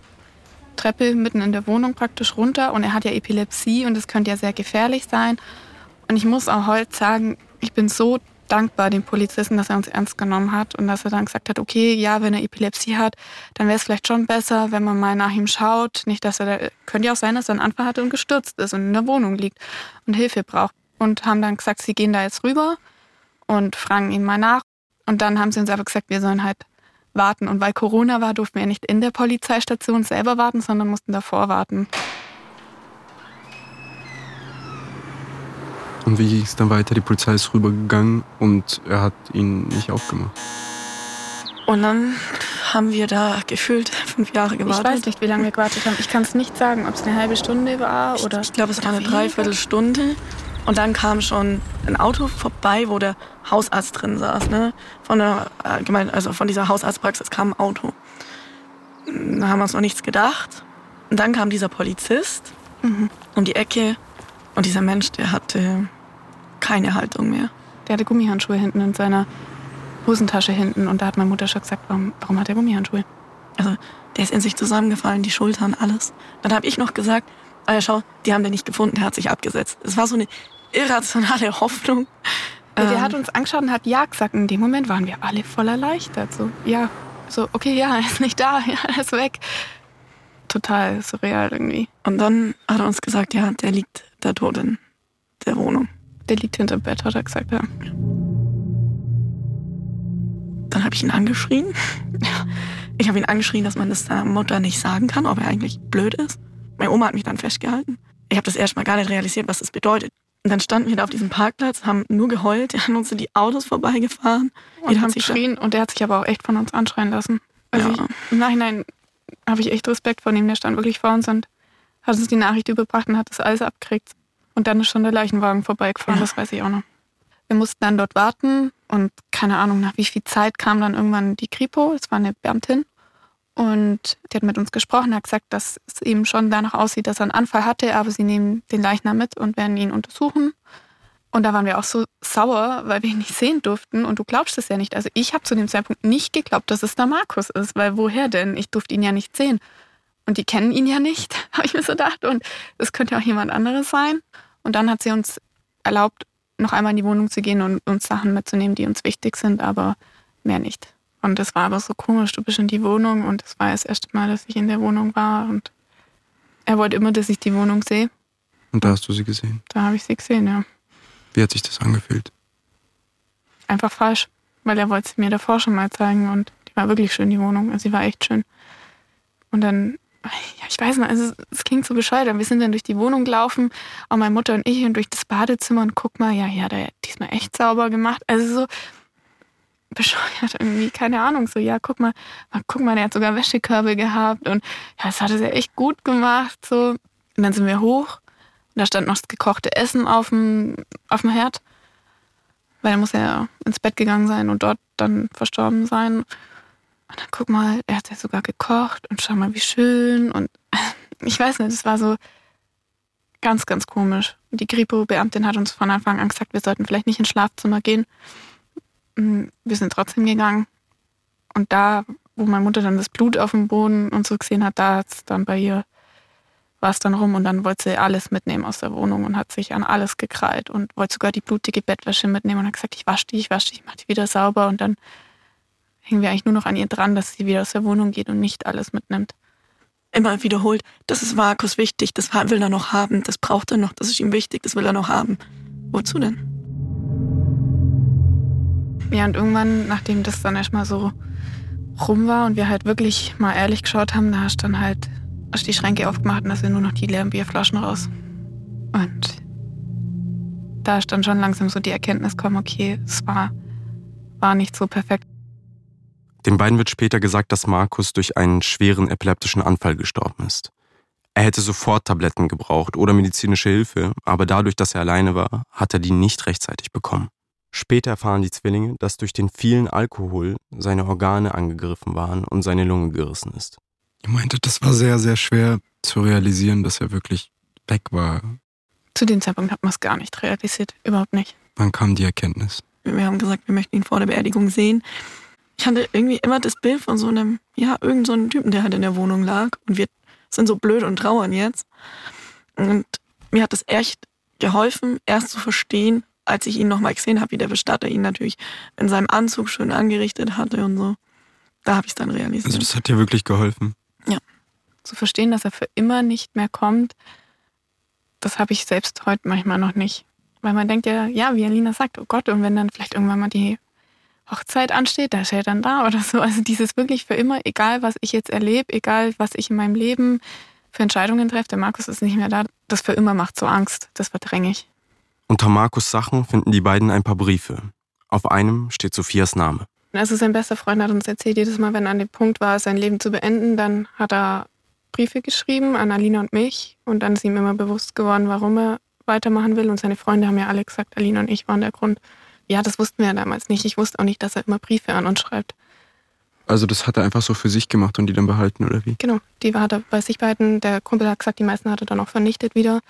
Treppe mitten in der Wohnung praktisch runter und er hat ja Epilepsie und das könnte ja sehr gefährlich sein. Und ich muss auch heute sagen, ich bin so dankbar dem Polizisten, dass er uns ernst genommen hat und dass er dann gesagt hat, okay, ja, wenn er Epilepsie hat, dann wäre es vielleicht schon besser, wenn man mal nach ihm schaut. Nicht, dass er da, könnte ja auch sein, dass er einen Anfall hatte und gestürzt ist und in der Wohnung liegt und Hilfe braucht. Und haben dann gesagt, sie gehen da jetzt rüber und fragen ihn mal nach. Und dann haben sie uns aber gesagt, wir sollen halt warten. Und weil Corona war, durften wir nicht in der Polizeistation selber warten, sondern mussten davor warten. Und wie ging es dann weiter? Die Polizei ist rübergegangen und er hat ihn nicht aufgemacht. Und dann haben wir da gefühlt fünf Jahre gewartet. Ich weiß nicht, wie lange wir gewartet haben. Ich kann es nicht sagen, ob es eine halbe Stunde war oder. Ich glaube, es war eine Dreiviertelstunde. Und dann kam schon ein Auto vorbei, wo der Hausarzt drin saß. Ne? Von der äh, also von dieser Hausarztpraxis kam ein Auto. Da haben wir uns noch nichts gedacht. Und dann kam dieser Polizist mhm. um die Ecke und dieser Mensch, der hatte keine Haltung mehr. Der hatte Gummihandschuhe hinten in seiner Hosentasche hinten. Und da hat meine Mutter schon gesagt, warum, warum hat er Gummihandschuhe? Also der ist in sich zusammengefallen, die Schultern, alles. Dann habe ich noch gesagt, ah ja, schau, die haben den nicht gefunden, der hat sich abgesetzt. Es war so eine irrationale Hoffnung. Ja, der ähm, hat uns angeschaut und hat Ja gesagt. In dem Moment waren wir alle voll erleichtert. So, ja, so, okay, ja, er ist nicht da, ja, er ist weg. Total surreal irgendwie. Und dann hat er uns gesagt, ja, der liegt da tot in der Wohnung. Der liegt hinterm Bett, hat er gesagt, ja. Dann habe ich ihn angeschrien. Ich habe ihn angeschrien, dass man das seiner Mutter nicht sagen kann, ob er eigentlich blöd ist. Meine Oma hat mich dann festgehalten. Ich habe das erstmal gar nicht realisiert, was das bedeutet. Und dann standen wir da auf diesem Parkplatz, haben nur geheult, an uns sind die Autos vorbeigefahren. Und haben geschrien und der hat sich aber auch echt von uns anschreien lassen. Also ja. ich, im Nachhinein habe ich echt Respekt vor ihm, der stand wirklich vor uns und hat uns die Nachricht überbracht und hat das alles abgekriegt. Und dann ist schon der Leichenwagen vorbeigefahren, ja. das weiß ich auch noch. Wir mussten dann dort warten und keine Ahnung, nach wie viel Zeit kam dann irgendwann die Kripo, das war eine Beamtin. Und die hat mit uns gesprochen, hat gesagt, dass es eben schon danach aussieht, dass er einen Anfall hatte, aber sie nehmen den Leichnam mit und werden ihn untersuchen. Und da waren wir auch so sauer, weil wir ihn nicht sehen durften. Und du glaubst es ja nicht. Also ich habe zu dem Zeitpunkt nicht geglaubt, dass es der Markus ist, weil woher denn? Ich durfte ihn ja nicht sehen. Und die kennen ihn ja nicht, habe ich mir so gedacht. Und es könnte auch jemand anderes sein. Und dann hat sie uns erlaubt, noch einmal in die Wohnung zu gehen und uns Sachen mitzunehmen, die uns wichtig sind, aber mehr nicht. Und das war aber so komisch. Du bist in die Wohnung und es war das erste Mal, dass ich in der Wohnung war. Und er wollte immer, dass ich die Wohnung sehe. Und da hast du sie gesehen? Da habe ich sie gesehen, ja. Wie hat sich das angefühlt? Einfach falsch, weil er wollte sie mir davor schon mal zeigen und die war wirklich schön, die Wohnung. Also sie war echt schön. Und dann ja, ich weiß nicht, also es klingt so bescheuert, wir sind dann durch die Wohnung gelaufen, auch meine Mutter und ich und durch das Badezimmer und guck mal, ja, ja, der hat diesmal echt sauber gemacht. Also so bescheuert irgendwie, keine Ahnung, so, ja, guck mal, guck mal, der hat sogar Wäschekörbe gehabt und ja, das hat er ja echt gut gemacht, so. Und dann sind wir hoch und da stand noch das gekochte Essen auf dem, auf dem Herd, weil er muss ja ins Bett gegangen sein und dort dann verstorben sein. Und dann guck mal, er hat ja sogar gekocht und schau mal, wie schön. Und ich weiß nicht, es war so ganz, ganz komisch. Die Gripo-Beamtin hat uns von Anfang an gesagt, wir sollten vielleicht nicht ins Schlafzimmer gehen. Mm, wir sind trotzdem gegangen. Und da, wo meine Mutter dann das Blut auf dem Boden und so gesehen hat, da hat's dann bei ihr, war es dann rum und dann wollte sie alles mitnehmen aus der Wohnung und hat sich an alles gekrallt und wollte sogar die blutige Bettwäsche mitnehmen und hat gesagt, ich wasche die, ich wasche die, ich mache die wieder sauber und dann hängen wir eigentlich nur noch an ihr dran, dass sie wieder aus der Wohnung geht und nicht alles mitnimmt. Immer wiederholt, das ist Markus wichtig, das will er noch haben, das braucht er noch, das ist ihm wichtig, das will er noch haben. Wozu denn? Ja, und irgendwann, nachdem das dann erstmal so rum war und wir halt wirklich mal ehrlich geschaut haben, da hast du dann halt hast die Schränke aufgemacht und da sind nur noch die leeren Bierflaschen raus. Und da ist dann schon langsam so die Erkenntnis gekommen, okay, es war, war nicht so perfekt. Den beiden wird später gesagt, dass Markus durch einen schweren epileptischen Anfall gestorben ist. Er hätte sofort Tabletten gebraucht oder medizinische Hilfe, aber dadurch, dass er alleine war, hat er die nicht rechtzeitig bekommen. Später erfahren die Zwillinge, dass durch den vielen Alkohol seine Organe angegriffen waren und seine Lunge gerissen ist. Ich meinte, das war sehr, sehr schwer zu realisieren, dass er wirklich weg war. Zu dem Zeitpunkt hat man es gar nicht realisiert, überhaupt nicht. Wann kam die Erkenntnis? Wir haben gesagt, wir möchten ihn vor der Beerdigung sehen ich hatte irgendwie immer das Bild von so einem, ja, irgend so einem Typen, der halt in der Wohnung lag. Und wir sind so blöd und trauern jetzt. Und mir hat es echt geholfen, erst zu verstehen, als ich ihn nochmal gesehen habe, wie der Bestatter ihn natürlich in seinem Anzug schön angerichtet hatte und so, da habe ich es dann realisiert. Also das hat dir wirklich geholfen? Ja. Zu verstehen, dass er für immer nicht mehr kommt, das habe ich selbst heute manchmal noch nicht. Weil man denkt ja, ja, wie Alina sagt, oh Gott, und wenn dann vielleicht irgendwann mal die Hochzeit ansteht, da ist er dann da oder so. Also dieses wirklich für immer, egal was ich jetzt erlebe, egal was ich in meinem Leben für Entscheidungen treffe, der Markus ist nicht mehr da, das für immer macht so Angst, das verdränge ich. Unter Markus Sachen finden die beiden ein paar Briefe. Auf einem steht Sophias Name. Also sein bester Freund hat uns erzählt, jedes Mal, wenn er an dem Punkt war, sein Leben zu beenden, dann hat er Briefe geschrieben an Alina und mich und dann ist ihm immer bewusst geworden, warum er weitermachen will und seine Freunde haben ja alle gesagt, Alina und ich waren der Grund. Ja, das wussten wir ja damals nicht. Ich wusste auch nicht, dass er immer Briefe an uns schreibt. Also das hat er einfach so für sich gemacht und die dann behalten, oder wie? Genau, die hat er bei sich behalten. Der Kumpel hat gesagt, die meisten hat er dann auch vernichtet wieder.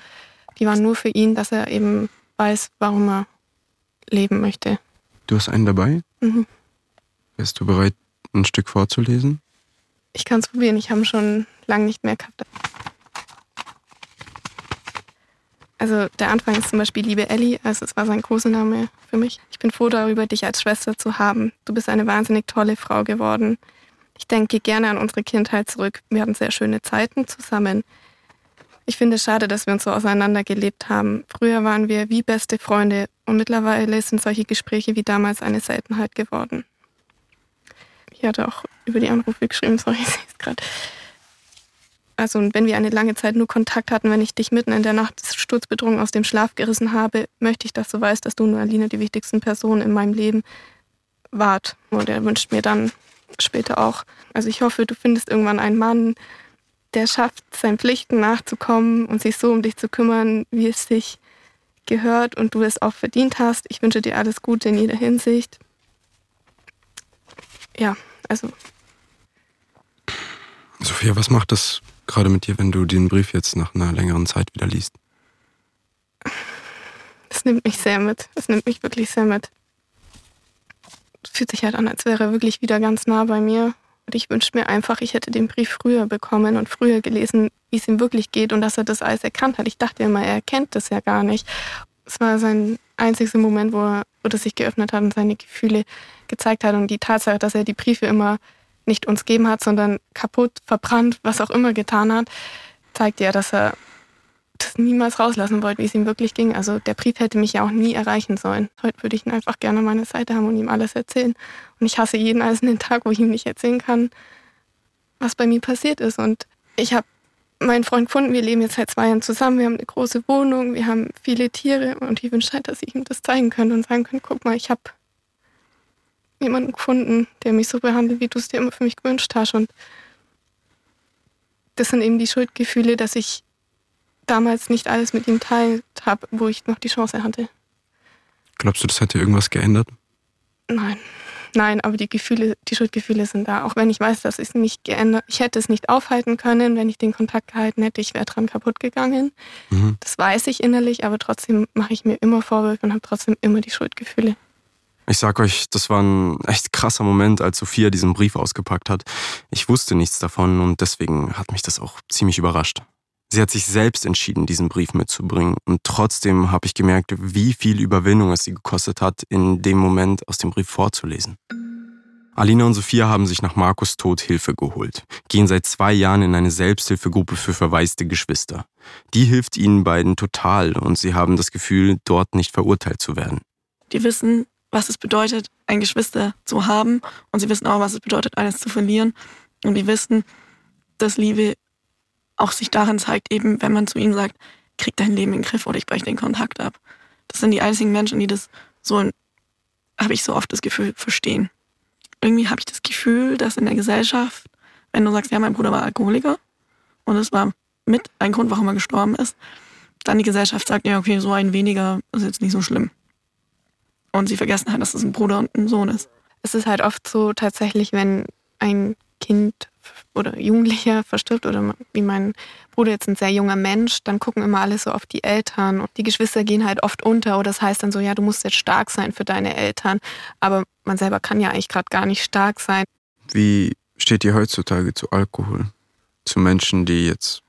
Die waren nur für ihn, dass er eben weiß, warum er leben möchte. Du hast einen dabei? Mhm. Wärst du bereit, ein Stück vorzulesen? Ich kann es probieren, ich habe ihn schon lange nicht mehr gehabt. Also der Anfang ist zum Beispiel Liebe Ellie, also es war sein Kosename für mich. Ich bin froh darüber, dich als Schwester zu haben. Du bist eine wahnsinnig tolle Frau geworden. Ich denke gerne an unsere Kindheit zurück. Wir hatten sehr schöne Zeiten zusammen. Ich finde es schade, dass wir uns so auseinandergelebt haben. Früher waren wir wie beste Freunde und mittlerweile sind solche Gespräche wie damals eine Seltenheit geworden. Hier hat er auch über die Anrufe geschrieben, sorry, ich sehe es gerade. Also wenn wir eine lange Zeit nur Kontakt hatten, wenn ich dich mitten in der Nacht sturzbedrungen aus dem Schlaf gerissen habe, möchte ich, dass du weißt, dass du und Alina die wichtigsten Personen in meinem Leben wart. Und er wünscht mir dann später auch. Also ich hoffe, du findest irgendwann einen Mann, der schafft, seinen Pflichten nachzukommen und sich so um dich zu kümmern, wie es sich gehört und du es auch verdient hast. Ich wünsche dir alles Gute in jeder Hinsicht. Ja, also. Sophia, was macht das gerade mit dir, wenn du den Brief jetzt nach einer längeren Zeit wieder liest? Es nimmt mich sehr mit. Es nimmt mich wirklich sehr mit. Es fühlt sich halt an, als wäre er wirklich wieder ganz nah bei mir. Und ich wünsche mir einfach, ich hätte den Brief früher bekommen und früher gelesen, wie es ihm wirklich geht und dass er das alles erkannt hat. Ich dachte immer, er erkennt das ja gar nicht. Es war sein einziger Moment, wo er, wo das sich geöffnet hat und seine Gefühle gezeigt hat. Und die Tatsache, dass er die Briefe immer nicht uns geben hat, sondern kaputt, verbrannt, was auch immer getan hat, zeigt ja, dass er niemals rauslassen wollte, wie es ihm wirklich ging. Also der Brief hätte mich ja auch nie erreichen sollen. Heute würde ich ihn einfach gerne an meiner Seite haben und ihm alles erzählen. Und ich hasse jeden einzelnen Tag, wo ich ihm nicht erzählen kann, was bei mir passiert ist. Und ich habe meinen Freund gefunden, wir leben jetzt seit zwei Jahren zusammen, wir haben eine große Wohnung, wir haben viele Tiere und ich wünsche halt, dass ich ihm das zeigen könnte und sagen könnte, guck mal, ich habe jemanden gefunden, der mich so behandelt, wie du es dir immer für mich gewünscht hast. Und das sind eben die Schuldgefühle, dass ich damals nicht alles mit ihm teilt habe, wo ich noch die Chance hatte. Glaubst du, das hätte irgendwas geändert? Nein. Nein, aber die Gefühle, die Schuldgefühle sind da. Auch wenn ich weiß, dass ich es nicht geändert, ich hätte es nicht aufhalten können, wenn ich den Kontakt gehalten hätte, ich wäre dran kaputt gegangen. Mhm. Das weiß ich innerlich, aber trotzdem mache ich mir immer Vorwürfe und habe trotzdem immer die Schuldgefühle. Ich sag euch, das war ein echt krasser Moment, als Sophia diesen Brief ausgepackt hat. Ich wusste nichts davon und deswegen hat mich das auch ziemlich überrascht. Sie hat sich selbst entschieden, diesen Brief mitzubringen und trotzdem habe ich gemerkt, wie viel Überwindung es sie gekostet hat, in dem Moment aus dem Brief vorzulesen. Alina und Sophia haben sich nach Markus Tod Hilfe geholt, gehen seit zwei Jahren in eine Selbsthilfegruppe für verwaiste Geschwister. Die hilft ihnen beiden total und sie haben das Gefühl, dort nicht verurteilt zu werden. Die wissen, was es bedeutet, ein Geschwister zu haben. Und sie wissen auch, was es bedeutet, eines zu verlieren. Und die wissen, dass Liebe auch sich darin zeigt, eben wenn man zu ihnen sagt, krieg dein Leben in den Griff oder ich breche den Kontakt ab. Das sind die einzigen Menschen, die das so, habe ich so oft das Gefühl, verstehen. Irgendwie habe ich das Gefühl, dass in der Gesellschaft, wenn du sagst, ja, mein Bruder war Alkoholiker und es war mit ein Grund, warum er gestorben ist, dann die Gesellschaft sagt, ja, okay, so ein weniger ist jetzt nicht so schlimm. Und sie vergessen halt, dass es ein Bruder und ein Sohn ist. Es ist halt oft so tatsächlich, wenn ein Kind oder Jugendlicher verstirbt oder wie mein Bruder jetzt ein sehr junger Mensch, dann gucken immer alle so auf die Eltern und die Geschwister gehen halt oft unter oder das heißt dann so, ja, du musst jetzt stark sein für deine Eltern, aber man selber kann ja eigentlich gerade gar nicht stark sein. Wie steht ihr heutzutage zu Alkohol? Zu Menschen, die jetzt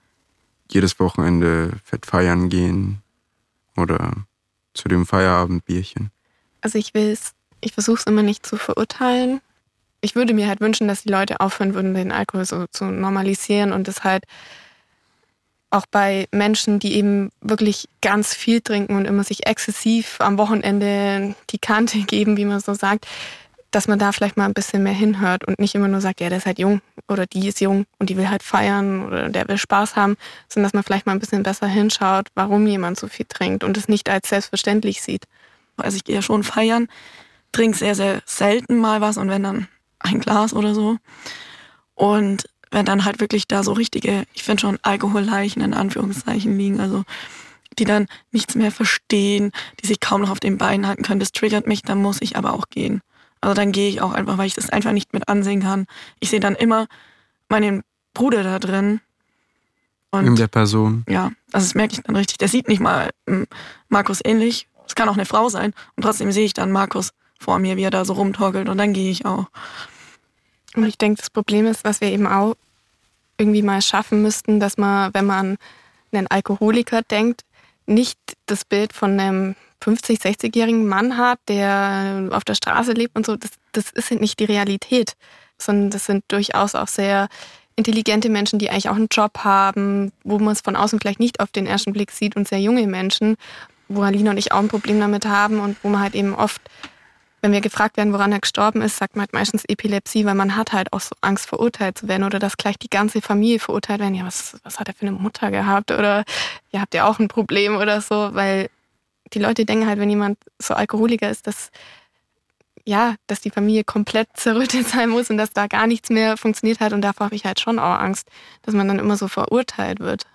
jedes Wochenende fett feiern gehen oder zu dem Feierabendbierchen? Also ich will es, ich versuche es immer nicht zu verurteilen. Ich würde mir halt wünschen, dass die Leute aufhören würden, den Alkohol so zu normalisieren und es halt auch bei Menschen, die eben wirklich ganz viel trinken und immer sich exzessiv am Wochenende die Kante geben, wie man so sagt, dass man da vielleicht mal ein bisschen mehr hinhört und nicht immer nur sagt, ja, der ist halt jung oder die ist jung und die will halt feiern oder der will Spaß haben, sondern dass man vielleicht mal ein bisschen besser hinschaut, warum jemand so viel trinkt und es nicht als selbstverständlich sieht. Also ich gehe ja schon feiern, trinke sehr, sehr selten mal was und wenn dann ein Glas oder so. Und wenn dann halt wirklich da so richtige, ich finde schon Alkoholleichen in Anführungszeichen liegen, also die dann nichts mehr verstehen, die sich kaum noch auf den Beinen halten können, das triggert mich, dann muss ich aber auch gehen. Also dann gehe ich auch einfach, weil ich das einfach nicht mit ansehen kann. Ich sehe dann immer meinen Bruder da drin. Und in der Person. Ja, also das merke ich dann richtig. Der sieht nicht mal ähm, Markus ähnlich. Es kann auch eine Frau sein. Und trotzdem sehe ich dann Markus vor mir, wie er da so rumtorkelt. Und dann gehe ich auch. Und ich denke, das Problem ist, was wir eben auch irgendwie mal schaffen müssten, dass man, wenn man einen Alkoholiker denkt, nicht das Bild von einem 50, 60-jährigen Mann hat, der auf der Straße lebt und so, das, das ist nicht die Realität, sondern das sind durchaus auch sehr intelligente Menschen, die eigentlich auch einen Job haben, wo man es von außen vielleicht nicht auf den ersten Blick sieht und sehr junge Menschen, wo Alina und ich auch ein Problem damit haben und wo man halt eben oft wenn wir gefragt werden, woran er gestorben ist, sagt man halt meistens Epilepsie, weil man hat halt auch so Angst, verurteilt zu werden oder dass gleich die ganze Familie verurteilt werden. Ja, was, was hat er für eine Mutter gehabt? Oder ja, habt ihr auch ein Problem oder so? Weil die Leute denken halt, wenn jemand so Alkoholiker ist, dass ja, dass die Familie komplett zerrüttet sein muss und dass da gar nichts mehr funktioniert hat. Und davor habe ich halt schon auch Angst, dass man dann immer so verurteilt wird.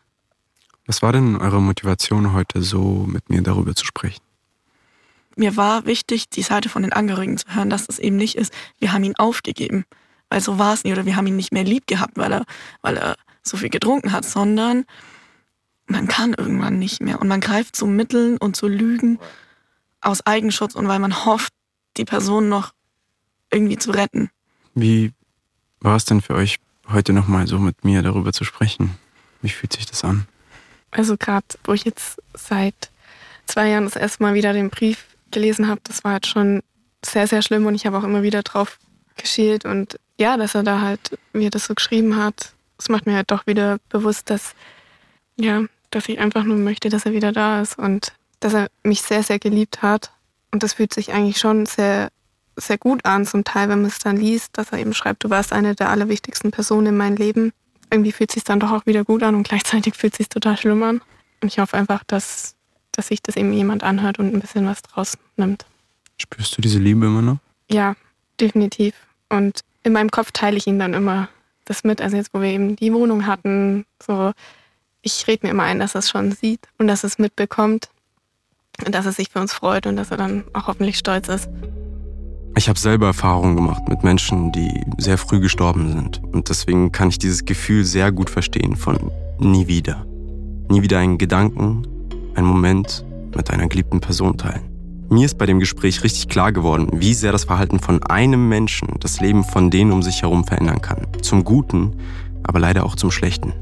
Was war denn eure Motivation heute so mit mir darüber zu sprechen? Mir war wichtig, die Seite von den Angehörigen zu hören, dass es eben nicht ist, wir haben ihn aufgegeben, weil so war es nie, oder wir haben ihn nicht mehr lieb gehabt, weil er, weil er so viel getrunken hat, sondern man kann irgendwann nicht mehr und man greift zu Mitteln und zu Lügen aus Eigenschutz und weil man hofft, die Person noch irgendwie zu retten. Wie war es denn für euch, heute nochmal so mit mir darüber zu sprechen? Wie fühlt sich das an? Also gerade, wo ich jetzt seit zwei Jahren das erste Mal wieder den Brief gelesen habe, das war halt schon sehr, sehr schlimm und ich habe auch immer wieder drauf geschielt und ja, dass er da halt, wie er das so geschrieben hat, das macht mir halt doch wieder bewusst, dass, ja, dass ich einfach nur möchte, dass er wieder da ist und dass er mich sehr, sehr geliebt hat. Und das fühlt sich eigentlich schon sehr, sehr gut an, zum Teil, wenn man es dann liest, dass er eben schreibt, du warst eine der allerwichtigsten Personen in meinem Leben. Irgendwie fühlt es sich dann doch auch wieder gut an und gleichzeitig fühlt es sich total schlimm an. Und ich hoffe einfach, dass dass sich das eben jemand anhört und ein bisschen was draus nimmt. Spürst du diese Liebe immer noch? Ja, definitiv. Und in meinem Kopf teile ich ihn dann immer das mit. Also jetzt, wo wir eben die Wohnung hatten, so, ich rede mir immer ein, dass er es schon sieht und dass er es mitbekommt und dass er sich für uns freut und dass er dann auch hoffentlich stolz ist. Ich habe selber Erfahrungen gemacht mit Menschen, die sehr früh gestorben sind. Und deswegen kann ich dieses Gefühl sehr gut verstehen von nie wieder. Nie wieder einen Gedanken, einen Moment mit einer geliebten Person teilen. Mir ist bei dem Gespräch richtig klar geworden, wie sehr das Verhalten von einem Menschen das Leben von denen um sich herum verändern kann. Zum Guten, aber leider auch zum Schlechten.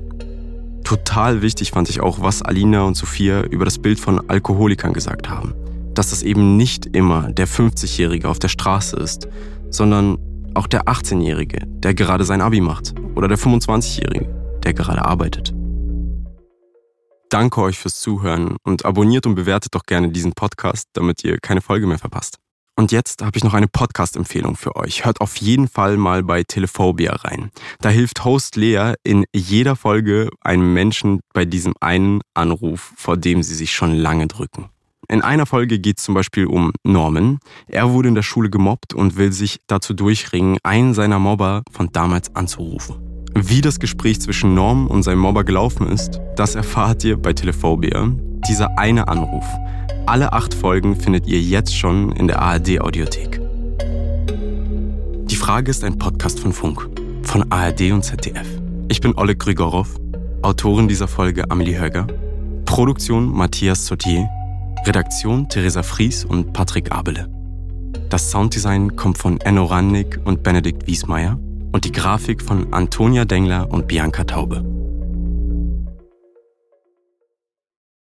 Total wichtig fand ich auch, was Alina und Sophia über das Bild von Alkoholikern gesagt haben. Dass das eben nicht immer der 50-Jährige auf der Straße ist, sondern auch der 18-Jährige, der gerade sein Abi macht. Oder der 25-Jährige, der gerade arbeitet danke euch fürs Zuhören und abonniert und bewertet doch gerne diesen Podcast, damit ihr keine Folge mehr verpasst. Und jetzt habe ich noch eine Podcast-Empfehlung für euch. Hört auf jeden Fall mal bei Telephobia rein. Da hilft Host Lea in jeder Folge einem Menschen bei diesem einen Anruf, vor dem sie sich schon lange drücken. In einer Folge geht es zum Beispiel um Norman. Er wurde in der Schule gemobbt und will sich dazu durchringen, einen seiner Mobber von damals anzurufen. Wie das Gespräch zwischen Norm und seinem Mobber gelaufen ist, das erfahrt ihr bei Telephobia. Dieser eine Anruf. Alle acht Folgen findet ihr jetzt schon in der ARD-Audiothek. Die Frage ist ein Podcast von Funk, von ARD und ZDF. Ich bin Oleg Grigorov, Autorin dieser Folge Amelie Höger, Produktion Matthias Sautier, Redaktion Theresa Fries und Patrick Abele. Das Sounddesign kommt von Enno Rannig und Benedikt Wiesmeier und die Grafik von Antonia Dengler und Bianca Taube.